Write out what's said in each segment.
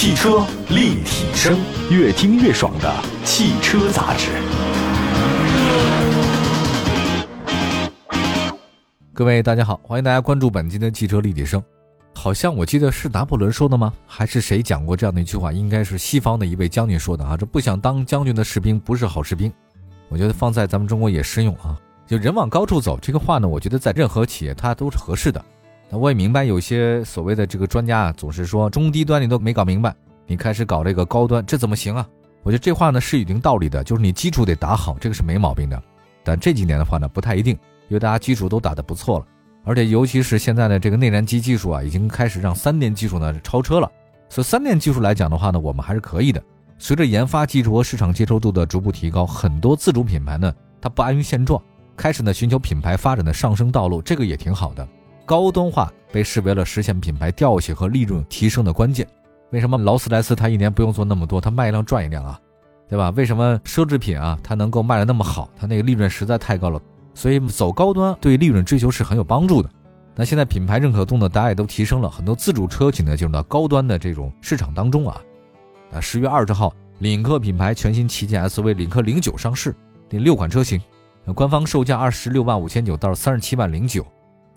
汽车立体声，越听越爽的汽车杂志。各位大家好，欢迎大家关注本期的汽车立体声。好像我记得是拿破仑说的吗？还是谁讲过这样的一句话？应该是西方的一位将军说的啊。这不想当将军的士兵不是好士兵。我觉得放在咱们中国也适用啊。就人往高处走这个话呢，我觉得在任何企业它都是合适的。那我也明白有些所谓的这个专家啊，总是说中低端你都没搞明白，你开始搞这个高端，这怎么行啊？我觉得这话呢是有一定道理的，就是你基础得打好，这个是没毛病的。但这几年的话呢，不太一定。因为大家基础都打得不错了，而且尤其是现在的这个内燃机技术啊，已经开始让三电技术呢超车了。所以三电技术来讲的话呢，我们还是可以的。随着研发技术和市场接受度的逐步提高，很多自主品牌呢，它不安于现状，开始呢寻求品牌发展的上升道路，这个也挺好的。高端化被视为了实现品牌调性和利润提升的关键。为什么劳斯莱斯它一年不用做那么多，它卖一辆赚一辆啊，对吧？为什么奢侈品啊它能够卖的那么好？它那个利润实在太高了。所以走高端对利润追求是很有帮助的。那现在品牌认可度呢，大家也都提升了很多，自主车企呢进入到高端的这种市场当中啊。那十月二十号，领克品牌全新旗舰 SUV 领克零九上市，第六款车型，官方售价二十六万五千九到三十七万零九。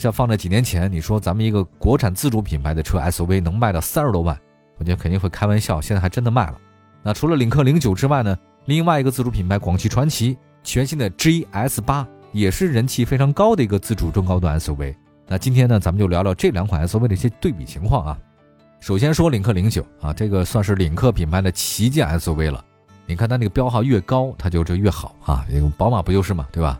像放在几年前，你说咱们一个国产自主品牌的车 SUV 能卖到三十多万，我觉得肯定会开玩笑。现在还真的卖了。那除了领克零九之外呢，另外一个自主品牌广汽传祺全新的 GS 八。也是人气非常高的一个自主中高端 SUV。那今天呢，咱们就聊聊这两款 SUV 的一些对比情况啊。首先说领克零九啊，这个算是领克品牌的旗舰 SUV 了。你看它那个标号越高，它就这越好啊。这个宝马不就是嘛，对吧？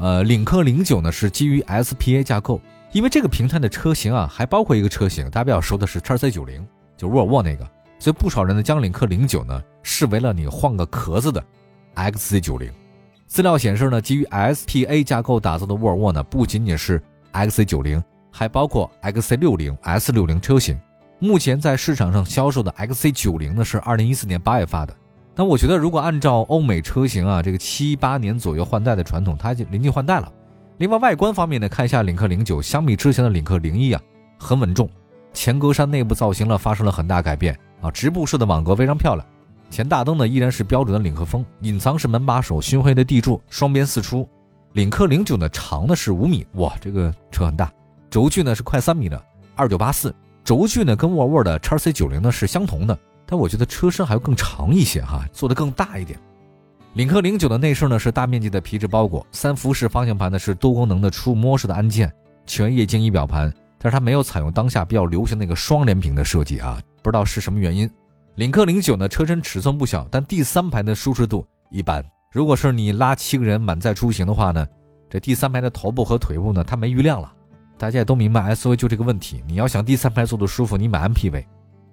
呃，领克零九呢是基于 SPA 架构，因为这个平台的车型啊，还包括一个车型，大家比较熟的是叉 C 九零，就沃尔沃那个。所以不少人呢将领克零九呢视为了你换个壳子的 XC 九零。资料显示呢，基于 SPA 架构打造的沃尔沃呢，不仅仅是 XC90，还包括 XC60、S60 车型。目前在市场上销售的 XC90 呢，是2014年8月发的。那我觉得，如果按照欧美车型啊，这个七八年左右换代的传统，它就临近换代了。另外，外观方面呢，看一下领克零九，相比之前的领克零一啊，很稳重。前格栅内部造型呢，发生了很大改变啊，直布式的网格非常漂亮。前大灯呢依然是标准的领克风，隐藏式门把手，熏黑的地柱，双边四出。领克零九呢长呢是五米，哇，这个车很大。轴距呢是快三米的，二九八四。轴距呢跟沃尔沃的叉 C 九零呢是相同的，但我觉得车身还要更长一些哈，做的更大一点。领克零九的内饰呢是大面积的皮质包裹，三辐式方向盘呢是多功能的触摸式的按键，全液晶仪表盘，但是它没有采用当下比较流行那个双联屏的设计啊，不知道是什么原因。领克零九呢，车身尺寸不小，但第三排的舒适度一般。如果是你拉七个人满载出行的话呢，这第三排的头部和腿部呢，它没余量了。大家也都明白，SUV 就这个问题。你要想第三排坐的舒服，你买 MPV。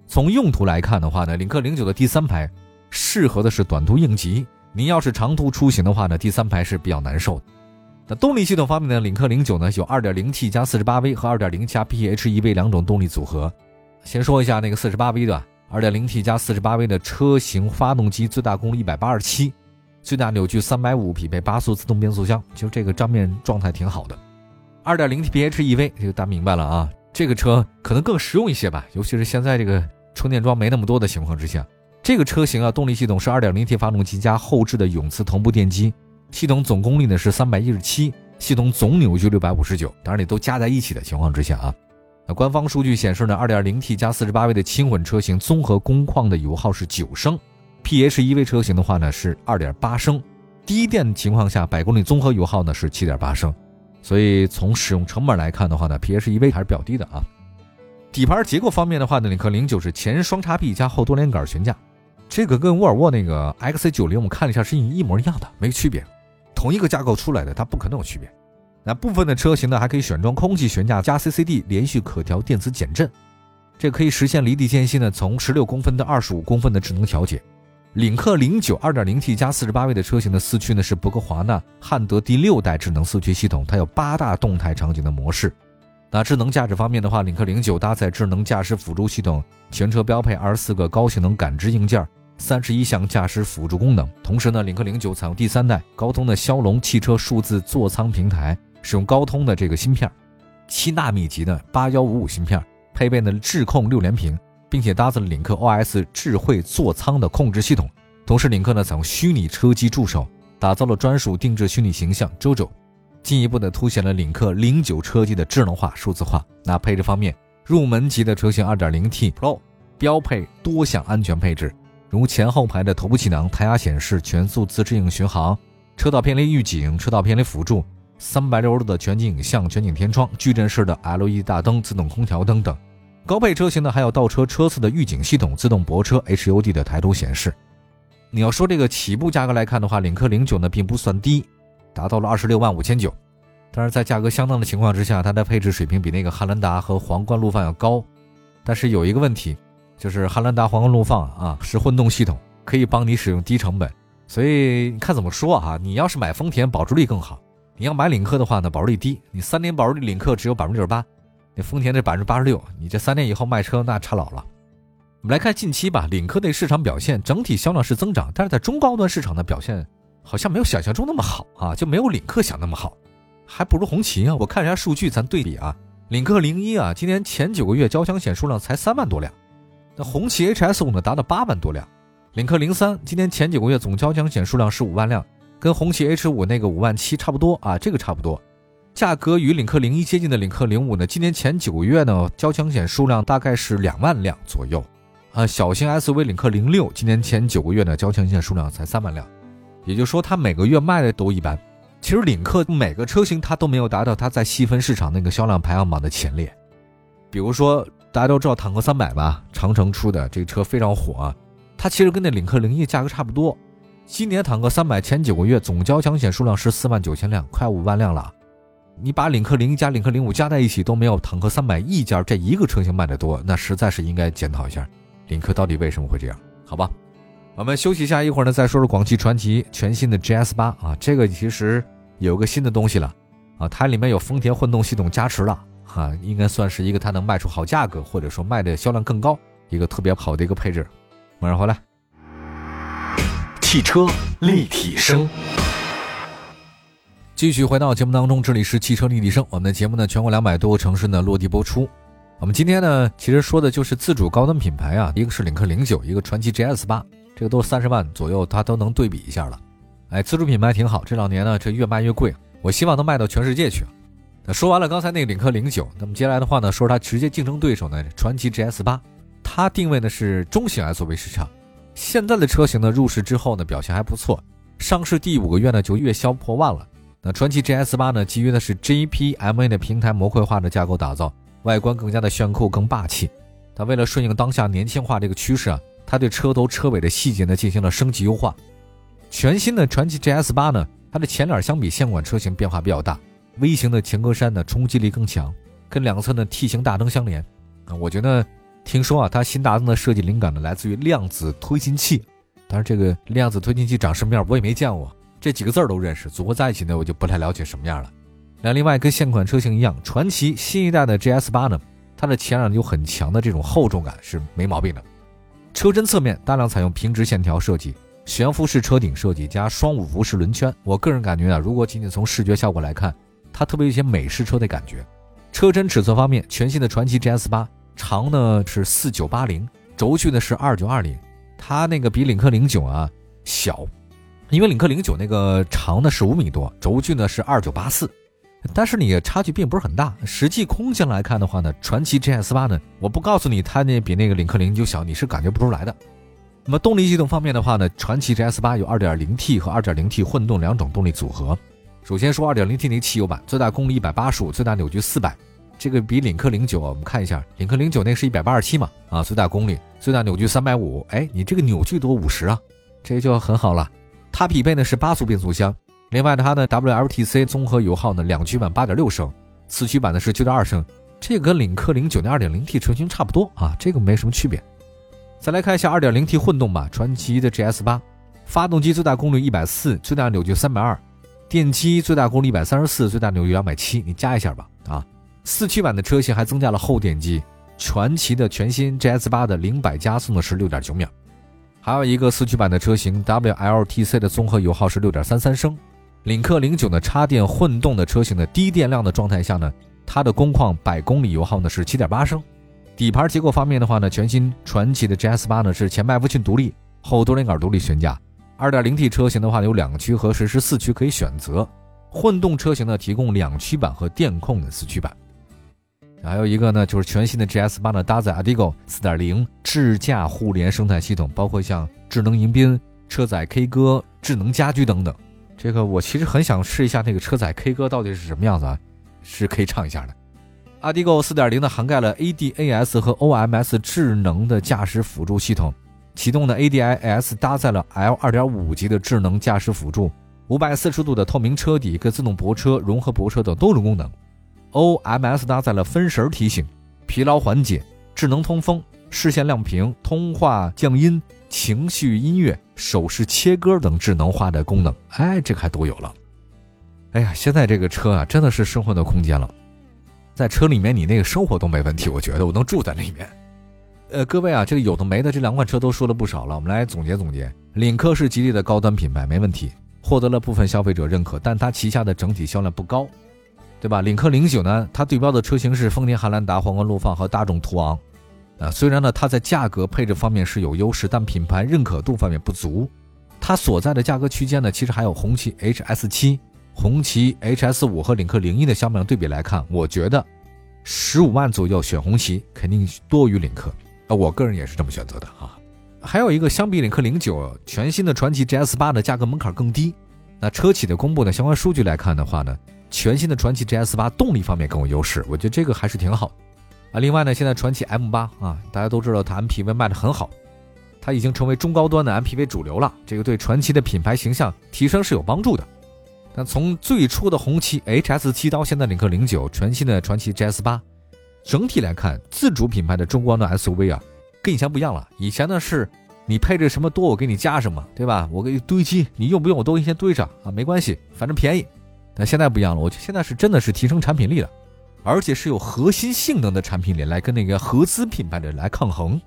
从用途来看的话呢，领克零九的第三排适合的是短途应急。您要是长途出行的话呢，第三排是比较难受的。那动力系统方面呢，领克零九呢有 2.0T 加 48V 和2.0加 PHEV 两种动力组合。先说一下那个 48V 的。2.0T 加 48V 的车型发动机最大功率187，最大扭矩350，匹配八速自动变速箱，其实这个账面状态挺好的。2.0T PHEV 这个大家明白了啊，这个车可能更实用一些吧，尤其是现在这个充电桩没那么多的情况之下，这个车型啊，动力系统是 2.0T 发动机加后置的永磁同步电机，系统总功率呢是317，系统总扭矩659，当然你都加在一起的情况之下啊。那官方数据显示呢，2.0T 加 48V 的轻混车型综合工况的油耗是九升，PHEV 车型的话呢是2.8升，低电情况下百公里综合油耗呢是7.8升，所以从使用成本来看的话呢，PHEV 还是比较低的啊。底盘结构方面的话呢，领克零九是前双叉臂加后多连杆悬架，这个跟沃尔沃那个 XC90 我们看了一下是一模一样的，没区别，同一个架构出来的，它不可能有区别。那部分的车型呢，还可以选装空气悬架加 CCD 连续可调电子减震，这可以实现离地间隙呢从十六公分到二十五公分的智能调节。领克零九二点零 T 加四十八位的车型的四驱呢是博格华纳汉德第六代智能四驱系统，它有八大动态场景的模式。那智能驾驶方面的话，领克零九搭载智能驾驶辅助系统，全车标配二十四个高性能感知硬件，三十一项驾驶辅助功能。同时呢，领克零九采用第三代高通的骁龙汽车数字座舱平台。使用高通的这个芯片，七纳米级的八幺五五芯片，配备的智控六连屏，并且搭载了领克 OS 智慧座舱的控制系统。同时，领克呢采用虚拟车机助手，打造了专属定制虚拟形象 JoJo，进一步的凸显了领克零九车机的智能化、数字化。那配置方面，入门级的车型 2.0T Pro 标配多项安全配置，如前后排的头部气囊、胎压显示、全速自适应巡航、车道偏离预警、车道偏离辅助。三百六十度的全景影像、全景天窗、矩阵式的 LED 大灯、自动空调等等。高配车型呢，还有倒车车侧的预警系统、自动泊车、HUD 的抬头显示。你要说这个起步价格来看的话，领克零九呢并不算低，达到了二十六万五千九。但是在价格相当的情况之下，它的配置水平比那个汉兰达和皇冠陆放要高。但是有一个问题，就是汉兰达、皇冠陆放啊是混动系统，可以帮你使用低成本。所以你看怎么说啊？你要是买丰田，保值率更好。你要买领克的话呢，保值率低，你三年保值率领克只有百分之六十八，那丰田这百分之八十六，你这三年以后卖车那差老了。我们来看近期吧，领克的市场表现，整体销量是增长，但是在中高端市场的表现好像没有想象中那么好啊，就没有领克想那么好，还不如红旗啊。我看一下数据，咱对比啊，领克零一啊，今年前九个月交强险数量才三万多辆，那红旗 HS 五呢达到八万多辆，领克零三今年前九个月总交强险数量是五万辆。跟红旗 H 五那个五万七差不多啊，这个差不多，价格与领克零一接近的领克零五呢，今年前九个月呢，交强险数量大概是两万辆左右，啊，小型 SUV 领克零六今年前九个月呢，交强险数量才三万辆，也就是说它每个月卖的都一般。其实领克每个车型它都没有达到它在细分市场那个销量排行榜的前列，比如说大家都知道坦克三百吧，长城出的这个车非常火啊，它其实跟那领克零一价格差不多。今年坦克三百前九个月总交强险数量是四万九千辆，快五万辆了。你把领克零一加领克零五加在一起都没有坦克三百一家这一个车型卖的多，那实在是应该检讨一下，领克到底为什么会这样？好吧，我们休息一下，一会儿呢再说说广汽传祺全新的 GS 八啊，这个其实有个新的东西了啊，它里面有丰田混动系统加持了啊，应该算是一个它能卖出好价格，或者说卖的销量更高一个特别好的一个配置。马上回来。汽车立体声，继续回到节目当中，这里是汽车立体声。我们的节目呢，全国两百多个城市呢落地播出。我们今天呢，其实说的就是自主高端品牌啊，一个是领克零九，一个传祺 GS 八，这个都是三十万左右，它都能对比一下了。哎，自主品牌挺好，这两年呢，这越卖越贵，我希望能卖到全世界去。那说完了刚才那个领克零九，那么接下来的话呢，说说它直接竞争对手呢，传祺 GS 八，它定位呢是中型 SUV 市场。现在的车型呢，入市之后呢，表现还不错。上市第五个月呢，就月销破万了。那传祺 GS 八呢，基于的是 GPMA 的平台模块化的架构打造，外观更加的炫酷、更霸气。它为了顺应当下年轻化这个趋势啊，它对车头车尾的细节呢进行了升级优化。全新的传祺 GS 八呢，它的前脸相比现款车型变化比较大，V 型的前格栅呢冲击力更强，跟两侧的 T 型大灯相连。啊，我觉得。听说啊，它新大灯的设计灵感呢来自于量子推进器，但是这个量子推进器长什么样我也没见过，这几个字儿都认识，组合在一起呢我就不太了解什么样了。那另外跟现款车型一样，传祺新一代的 GS 八呢，它的前脸有很强的这种厚重感是没毛病的。车身侧面大量采用平直线条设计，悬浮式车顶设计加双五辐式轮圈，我个人感觉啊，如果仅仅从视觉效果来看，它特别有些美式车的感觉。车身尺寸方面，全新的传祺 GS 八。长呢是四九八零，轴距呢是二九二零，它那个比领克零九啊小，因为领克零九那个长呢是五米多，轴距呢是二九八四，但是你差距并不是很大。实际空间来看的话呢，传祺 GS 八呢，我不告诉你它那比那个领克零九小，你是感觉不出来的。那么动力系统方面的话呢，传祺 GS 八有二点零 T 和二点零 T 混动两种动力组合。首先说二点零 T 那汽油版，最大功率一百八十五，最大扭矩四百。这个比领克零九，我们看一下，领克零九那是一百八十七嘛，啊，最大功率、最大扭矩三百五，哎，你这个扭矩多五十啊，这就很好了。它匹配的是八速变速箱，另外它的 WLTC 综合油耗呢，两驱版八点六升，四驱版的是九点二升，这个跟领克零九的二点零 T 车型差不多啊，这个没什么区别。再来看一下二点零 T 混动版传祺的 GS 八，发动机最大功率一百四，最大扭矩三百二，电机最大功率一百三十四，最大扭矩两百七，你加一下吧，啊。四驱版的车型还增加了后电机，传祺的全新 GS 八的零百加速呢是六点九秒，还有一个四驱版的车型 WLTC 的综合油耗是六点三三升，领克零九的插电混动的车型的低电量的状态下呢，它的工况百公里油耗呢是七点八升，底盘结构方面的话呢，全新传祺的 GS 八呢是前麦弗逊独立，后多连杆独立悬架。2.0T 车型的话有两驱和实时四驱可以选择，混动车型呢提供两驱版和电控的四驱版。还有一个呢就是全新的 GS 八呢搭载 Adigo 4.0智驾互联生态系统，包括像智能迎宾、车载 K 歌、智能家居等等。这个我其实很想试一下那个车载 K 歌到底是什么样子啊，是可以唱一下的。Adigo 4.0呢，涵盖了 ADAS 和 OMS 智能的驾驶辅助系统。启动的 ADAS 搭载了 L 2.5级的智能驾驶辅助，540度的透明车底、跟自动泊车、融合泊车等多种功能。OMS 搭载了分神提醒、疲劳缓解、智能通风、视线亮屏、通话降音、情绪音乐、手势切歌等智能化的功能。哎，这个还都有了。哎呀，现在这个车啊，真的是生活的空间了。在车里面，你那个生活都没问题。我觉得我能住在里面。呃，各位啊，这个有的没的，这两款车都说了不少了。我们来总结总结。领克是吉利的高端品牌，没问题，获得了部分消费者认可，但它旗下的整体销量不高，对吧？领克零九呢，它对标的车型是丰田汉兰达、皇冠陆放和大众途昂。啊，虽然呢，它在价格配置方面是有优势，但品牌认可度方面不足。它所在的价格区间呢，其实还有红旗 HS 七。红旗 HS 五和领克零一的销量对比来看，我觉得十五万左右选红旗肯定多于领克啊，我个人也是这么选择的啊。还有一个，相比领克零九，全新的传祺 GS 八的价格门槛更低。那车企的公布的相关数据来看的话呢，全新的传祺 GS 八动力方面更有优势，我觉得这个还是挺好啊。另外呢，现在传祺 M 八啊，大家都知道它 MPV 卖的很好，它已经成为中高端的 MPV 主流了，这个对传祺的品牌形象提升是有帮助的。那从最初的红旗 HS 七到现在领克零九，全新的传祺 GS 八，整体来看，自主品牌的中高端 SUV 啊，跟以前不一样了。以前呢是，你配置什么多，我给你加什么，对吧？我给你堆积，你用不用我都给你先堆上啊，没关系，反正便宜。但现在不一样了，我现在是真的是提升产品力了，而且是有核心性能的产品里来跟那个合资品牌的来抗衡。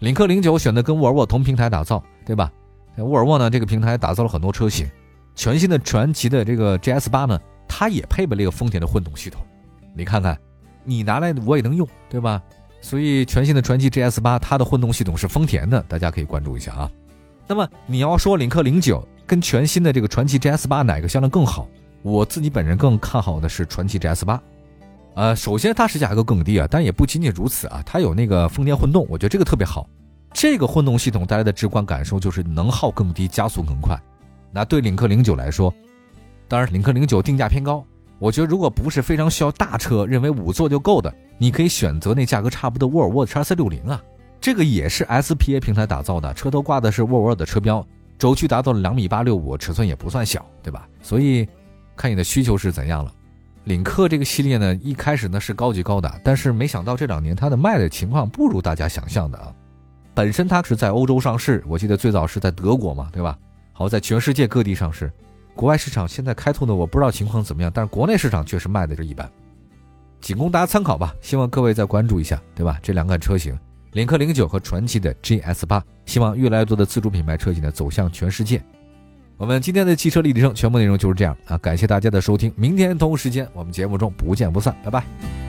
领克零九选择跟沃尔沃同平台打造，对吧？沃尔沃呢这个平台打造了很多车型。全新的传祺的这个 GS 八呢，它也配备了一个丰田的混动系统。你看看，你拿来我也能用，对吧？所以全新的传祺 GS 八它的混动系统是丰田的，大家可以关注一下啊。那么你要说领克零九跟全新的这个传祺 GS 八哪个销量更好？我自己本人更看好的是传祺 GS 八。呃，首先它是价格更低啊，但也不仅仅如此啊，它有那个丰田混动，我觉得这个特别好。这个混动系统带来的直观感受就是能耗更低，加速更快。那对领克零九来说，当然领克零九定价偏高。我觉得如果不是非常需要大车，认为五座就够的，你可以选择那价格差不多沃尔沃的叉 C 六零啊，这个也是 SPA 平台打造的，车头挂的是沃尔沃的车标，轴距达到了两米八六五，尺寸也不算小，对吧？所以看你的需求是怎样了。领克这个系列呢，一开始呢是高级高档，但是没想到这两年它的卖的情况不如大家想象的啊。本身它是在欧洲上市，我记得最早是在德国嘛，对吧？好，在全世界各地上市，国外市场现在开拓的我不知道情况怎么样，但是国内市场确实卖的是一般，仅供大家参考吧。希望各位再关注一下，对吧？这两款车型，领克零九和传祺的 GS 八，希望越来越多的自主品牌车型呢走向全世界。我们今天的汽车立体声全部内容就是这样啊，感谢大家的收听，明天同一时间我们节目中不见不散，拜拜。